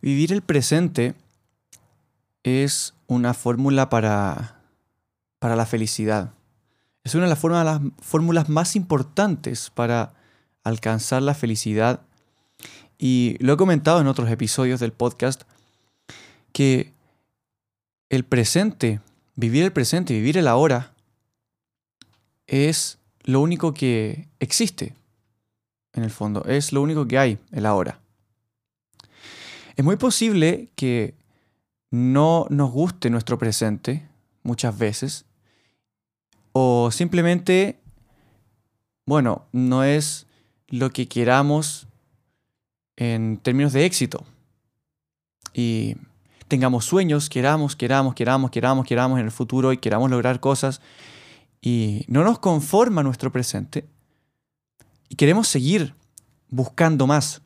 Vivir el presente es una fórmula para, para la felicidad. Es una de las, las fórmulas más importantes para alcanzar la felicidad. Y lo he comentado en otros episodios del podcast, que el presente, vivir el presente, vivir el ahora, es lo único que existe, en el fondo, es lo único que hay, el ahora. Es muy posible que no nos guste nuestro presente muchas veces o simplemente, bueno, no es lo que queramos en términos de éxito. Y tengamos sueños, queramos, queramos, queramos, queramos, queramos en el futuro y queramos lograr cosas y no nos conforma nuestro presente y queremos seguir buscando más.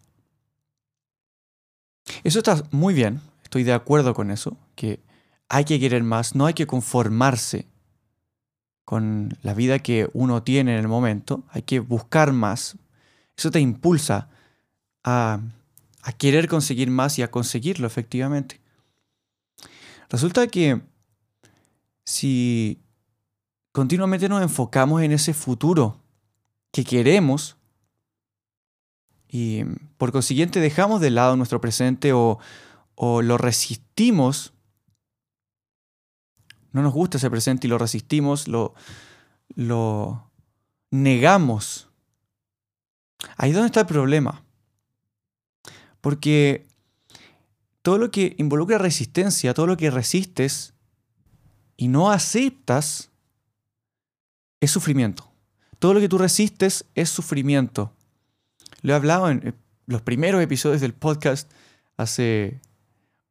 Eso está muy bien, estoy de acuerdo con eso, que hay que querer más, no hay que conformarse con la vida que uno tiene en el momento, hay que buscar más. Eso te impulsa a, a querer conseguir más y a conseguirlo efectivamente. Resulta que si continuamente nos enfocamos en ese futuro que queremos, y por consiguiente dejamos de lado nuestro presente o, lo resistimos. No nos gusta ese presente y lo resistimos, lo, lo negamos. Ahí es donde está el problema. Porque todo lo que involucra resistencia, todo lo que resistes y no aceptas, es sufrimiento. Todo lo que tú resistes es sufrimiento. Lo he hablado en eh, los primeros episodios del podcast hace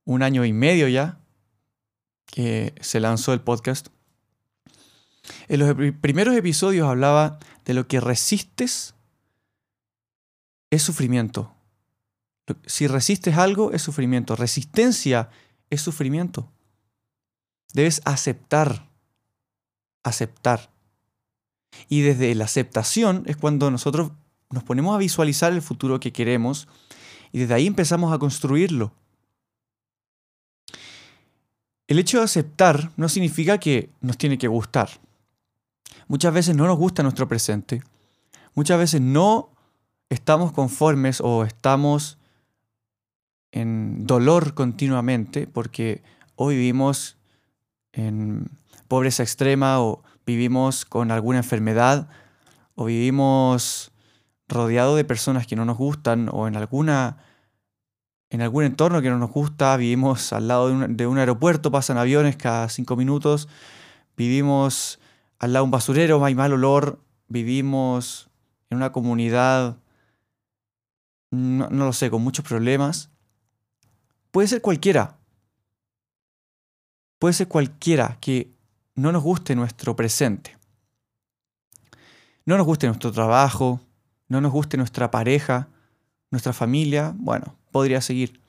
un año y medio ya que se lanzó el podcast. En los primeros episodios hablaba de lo que resistes es sufrimiento. Si resistes algo es sufrimiento. Resistencia es sufrimiento. Debes aceptar. Aceptar. Y desde la aceptación es cuando nosotros nos ponemos a visualizar el futuro que queremos y desde ahí empezamos a construirlo. El hecho de aceptar no significa que nos tiene que gustar. Muchas veces no nos gusta nuestro presente. Muchas veces no estamos conformes o estamos en dolor continuamente porque hoy vivimos en pobreza extrema o vivimos con alguna enfermedad o vivimos rodeado de personas que no nos gustan o en alguna en algún entorno que no nos gusta, vivimos al lado de un, aeropuerto, pasan aviones cada cinco minutos, vivimos al lado de un basurero, hay mal olor, vivimos en una comunidad, no, no lo sé, con muchos problemas. Puede ser cualquiera. Puede ser cualquiera que no nos guste nuestro presente. No nos guste nuestro trabajo, no nos guste nuestra pareja, nuestra familia, bueno, podría seguir.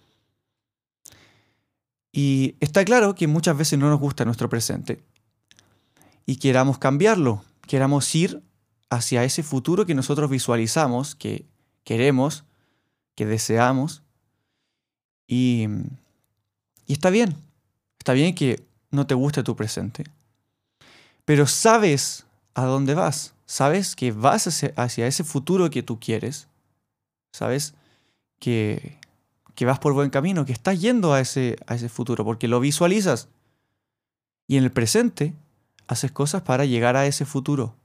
Y está claro que muchas veces no nos gusta nuestro presente y queramos cambiarlo, queramos ir hacia ese futuro que nosotros visualizamos, que queremos, que deseamos. Y, y está bien, está bien que no te guste tu presente, pero sabes a dónde vas sabes que vas hacia, ese futuro que tú quieres, sabes que, que, vas por buen camino, que estás yendo a ese, a ese futuro, porque lo visualizas. Y en el presente haces cosas para llegar a ese futuro.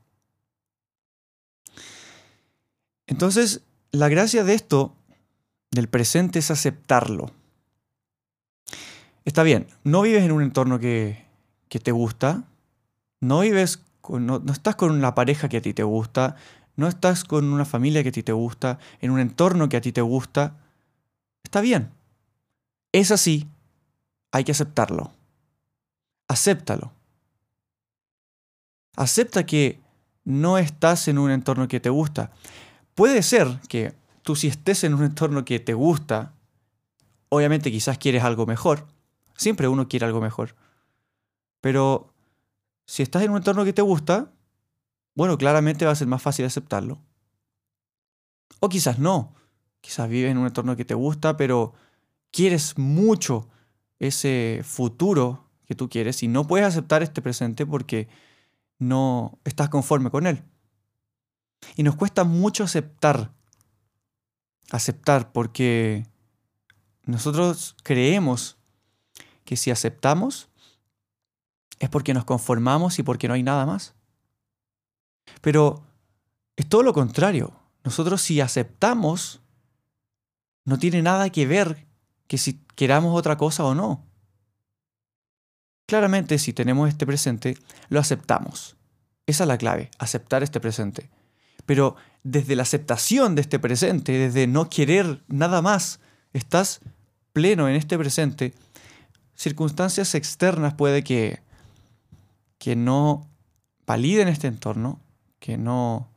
Entonces, la gracia de esto, del presente, es aceptarlo. Está bien, no vives en un entorno que, que te gusta, no vives no, estás con una pareja que a ti te gusta, no estás con una familia que a ti te gusta, en un entorno que a ti te gusta, está bien. Es así, hay que aceptarlo. Acéptalo. Acepta que no estás en un entorno que te gusta. Puede ser que tú si estés en un entorno que te gusta, obviamente quizás quieres algo mejor. Siempre uno quiere algo mejor. Pero si estás en un entorno que te gusta, bueno, claramente va a ser más fácil aceptarlo. O quizás no. Quizás vives en un entorno que te gusta, pero quieres mucho ese futuro que tú quieres y no puedes aceptar este presente porque no estás conforme con él. Y nos cuesta mucho aceptar, aceptar porque nosotros creemos que si aceptamos es porque nos conformamos y porque no hay nada más. Pero es todo lo contrario. Nosotros si aceptamos, no tiene nada que ver que si queramos otra cosa o no. Claramente, si tenemos este presente, lo aceptamos. Esa es la clave, aceptar este presente. Pero desde la aceptación de este presente, desde no querer nada más, estás pleno en este presente, circunstancias externas puede que, que no validen este entorno, que no,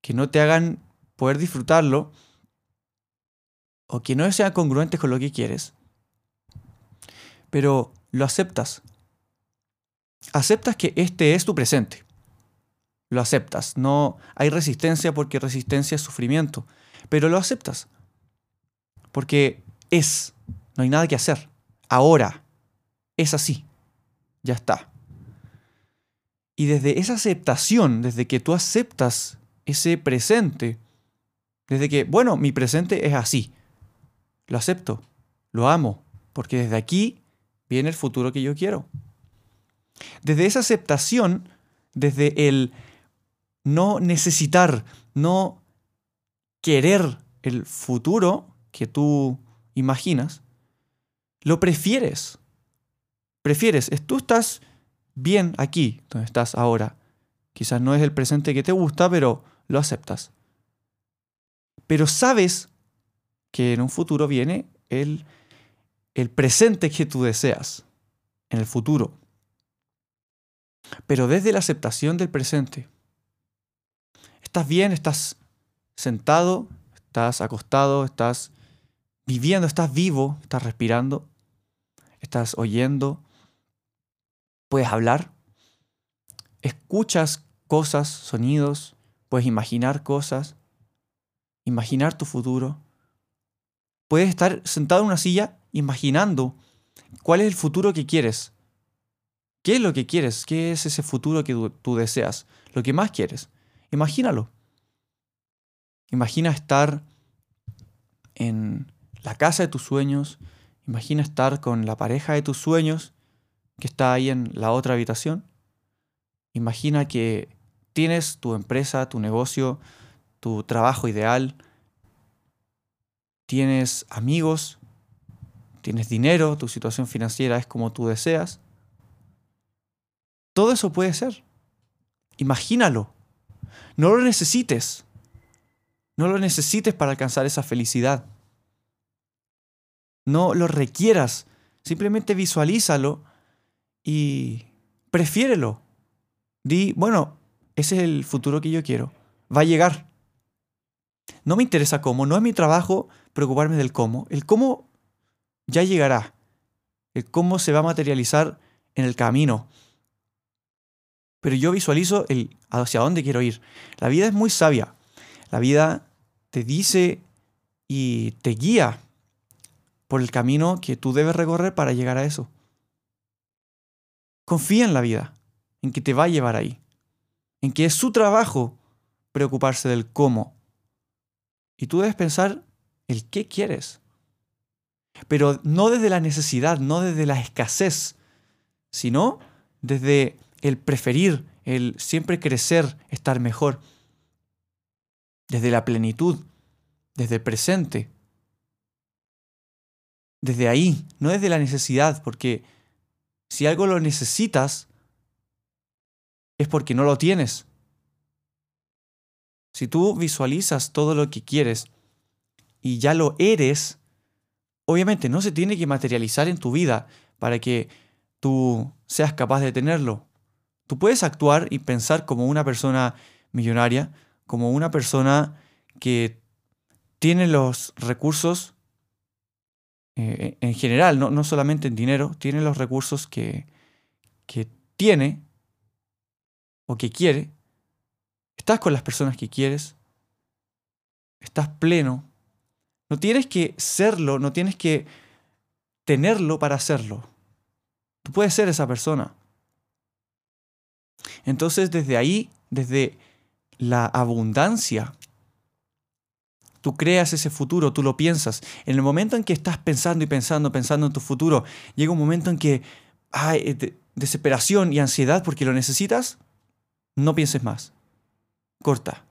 que no te hagan poder disfrutarlo, o que no sean congruentes con lo que quieres. Pero lo aceptas. Aceptas que este es tu presente. Lo aceptas. No hay resistencia porque resistencia es sufrimiento. Pero lo aceptas. Porque es. No hay nada que hacer. Ahora. Es así. Ya está. Y desde esa aceptación, desde que tú aceptas ese presente, desde que, bueno, mi presente es así, lo acepto, lo amo, porque desde aquí viene el futuro que yo quiero. Desde esa aceptación, desde el no necesitar, no querer el futuro que tú imaginas, lo prefieres. Prefieres, tú estás bien aquí, donde estás ahora. Quizás no es el presente que te gusta, pero lo aceptas. Pero sabes que en un futuro viene el, el presente que tú deseas, en el futuro. Pero desde la aceptación del presente, estás bien, estás sentado, estás acostado, estás viviendo, estás vivo, estás respirando, estás oyendo, puedes hablar, escuchas cosas, sonidos, puedes imaginar cosas, imaginar tu futuro. Puedes estar sentado en una silla imaginando cuál es el futuro que quieres. ¿Qué es lo que quieres? ¿Qué es ese futuro que tú, deseas? Lo que más quieres. Imagínalo. Imagina estar en la casa de tus sueños. Imagina estar con la pareja de tus sueños que está ahí en la otra habitación. Imagina que tienes tu empresa, tu negocio, tu trabajo ideal, tienes amigos, tienes dinero, tu situación financiera es como tú deseas. Todo eso puede ser. Imagínalo. No lo necesites. No lo necesites para alcanzar esa felicidad. No lo requieras. Simplemente visualízalo y prefiérelo. Di, bueno, ese es el futuro que yo quiero. Va a llegar. No me interesa cómo, no es mi trabajo preocuparme del cómo. El cómo ya llegará. El cómo se va a materializar en el camino. Pero yo visualizo el hacia dónde quiero ir. La vida es muy sabia. La vida te dice y te guía por el camino que tú debes recorrer para llegar a eso. Confía en la vida, en que te va a llevar ahí, en que es su trabajo preocuparse del cómo. Y tú debes pensar el qué quieres. Pero no desde la necesidad, no desde la escasez, sino desde el preferir, el siempre crecer, estar mejor. Desde la plenitud, desde el presente. Desde ahí, no desde la necesidad, porque si algo lo necesitas, es porque no lo tienes. Si tú visualizas todo lo que quieres y ya lo eres, obviamente no se tiene que materializar en tu vida para que tú seas capaz de tenerlo. Tú puedes actuar y pensar como una persona millonaria, como una persona que tiene los recursos eh, en general, no, solamente en dinero, tiene los recursos que, que tiene o que quiere. Estás con las personas que quieres. Estás pleno. No tienes que serlo, no tienes que tenerlo para hacerlo. Tú puedes ser esa persona. Entonces desde ahí, desde la abundancia, tú creas ese futuro, tú lo piensas. En el momento en que estás pensando y pensando, pensando en tu futuro, llega un momento en que hay desesperación y ansiedad porque lo necesitas, no pienses más. Corta.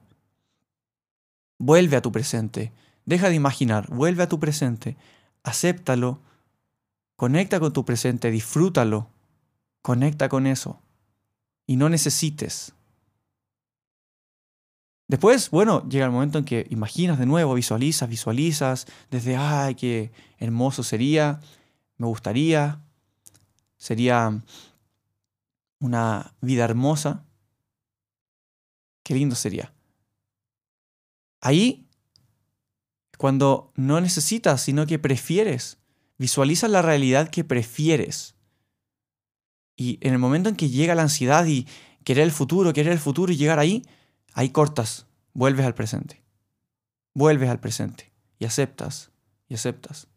Vuelve a tu presente. Deja de imaginar. Vuelve a tu presente. Acéptalo. Conecta con tu presente. Disfrútalo. Conecta con eso y no necesites. Después, bueno, llega el momento en que imaginas de nuevo, visualizas, visualizas, desde, ay, qué hermoso sería, me gustaría, sería una vida hermosa, qué lindo sería. Ahí, cuando no necesitas, sino que prefieres, visualiza la realidad que prefieres. Y en el momento en que llega la ansiedad y querer el futuro, querer el futuro y llegar ahí, ahí cortas, vuelves al presente. Vuelves al presente y aceptas y aceptas.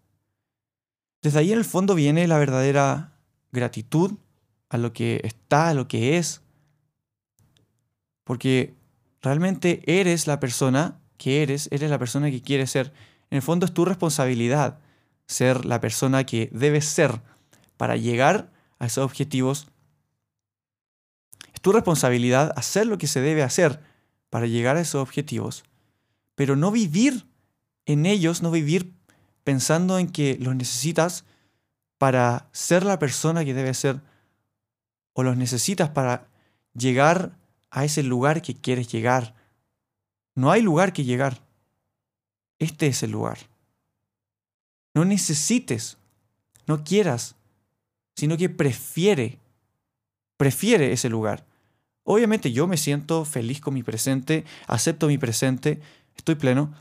Desde ahí en el fondo viene la verdadera gratitud a lo que está, a lo que es. Porque realmente eres la persona que eres, eres la persona que quieres ser. En el fondo es tu responsabilidad ser la persona que debes ser para llegar a esos objetivos. Es tu responsabilidad hacer lo que se debe hacer para llegar a esos objetivos, pero no vivir en ellos, no vivir pensando en que los necesitas para ser la persona que debes ser o los necesitas para llegar a ese lugar que quieres llegar. No hay lugar que llegar. Este es el lugar. No necesites, no quieras sino que prefiere, prefiere ese lugar. Obviamente yo me siento feliz con mi presente, acepto mi presente, estoy pleno,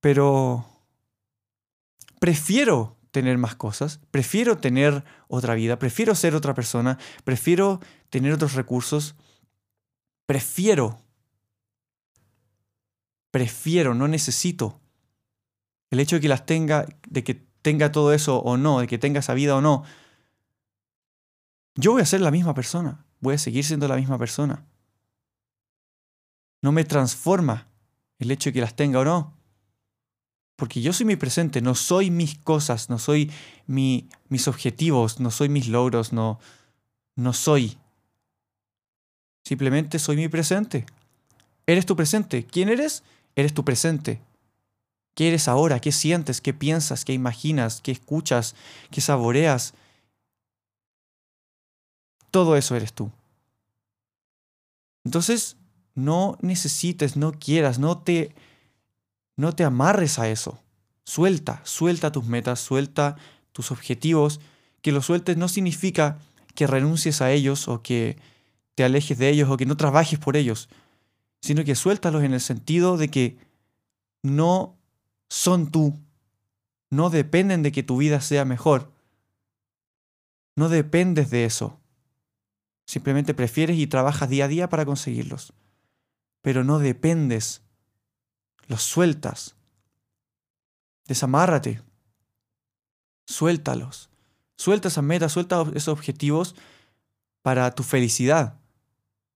pero prefiero tener más cosas, prefiero tener otra vida, prefiero ser otra persona, prefiero tener otros recursos, prefiero, prefiero, no necesito. El hecho de que las tenga, de que tenga todo eso o no, de que tenga esa vida o no, yo voy a ser la misma persona, voy a seguir siendo la misma persona. No me transforma el hecho de que las tenga o no. Porque yo soy mi presente, no soy mis cosas, no soy mi, mis objetivos, no soy mis logros, no, no soy. Simplemente soy mi presente. Eres tu presente. ¿Quién eres? Eres tu presente. ¿Qué eres ahora? ¿Qué sientes? ¿Qué piensas? ¿Qué imaginas? ¿Qué escuchas? ¿Qué saboreas? Todo eso eres tú. Entonces, no necesites, no quieras, no te, no te amarres a eso. Suelta, suelta tus metas, suelta tus objetivos. Que los sueltes no significa que renuncies a ellos o que te alejes de ellos o que no trabajes por ellos, sino que suéltalos en el sentido de que no son tú, no dependen de que tu vida sea mejor, no dependes de eso. Simplemente prefieres y trabajas día a día para conseguirlos. Pero no dependes. Los sueltas. Desamárrate. Suéltalos. Suelta esas metas, suelta esos objetivos para tu felicidad.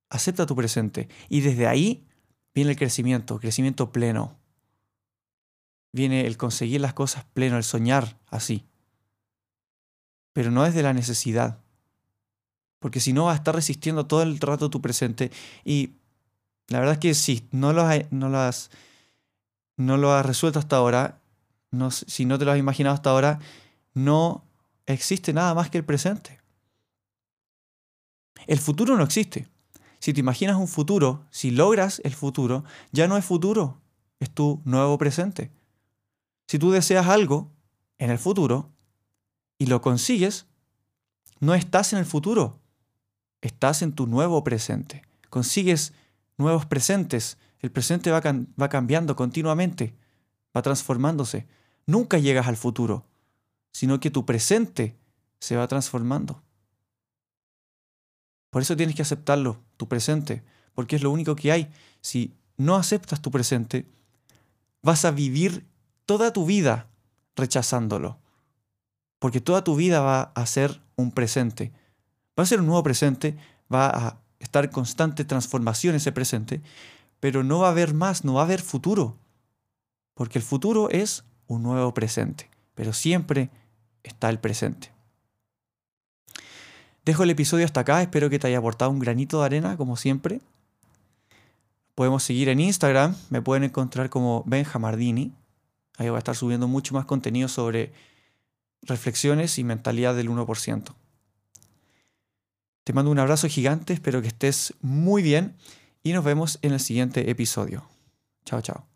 Acepta tu presente. Y desde ahí viene el crecimiento, crecimiento pleno. Viene el conseguir las cosas pleno, el soñar así. Pero no desde la necesidad porque si no vas a estar resistiendo todo el rato tu presente. Y la verdad es que si no lo has, no no lo has resuelto hasta ahora, no, si no te lo has imaginado hasta ahora, no existe nada más que el presente. El futuro no existe. si te imaginas un futuro, si logras el futuro, ya no es futuro, es tu nuevo presente. Si tú deseas algo en el futuro y lo consigues, no estás en el futuro, estás en tu nuevo presente. Consigues nuevos presentes, el presente va, va cambiando continuamente, va transformándose. Nunca llegas al futuro, sino que tu presente se va transformando. Por eso tienes que aceptarlo, tu presente, porque es lo único que hay. Si no aceptas tu presente, vas a vivir toda tu vida rechazándolo. Porque toda tu vida va a ser un presente. Va a ser un nuevo presente, va a estar constante transformación ese presente, pero no va a haber más, no va a haber futuro. Porque el futuro es un nuevo presente, pero siempre está el presente. Dejo el episodio hasta acá, espero que te haya aportado un granito de arena, como siempre. Podemos seguir en Instagram, me pueden encontrar como Benjamardini. Ahí voy a estar subiendo mucho más contenido sobre reflexiones y mentalidad del 1%. Te mando un abrazo gigante, espero que estés muy bien y nos vemos en el siguiente episodio. Chao, chao.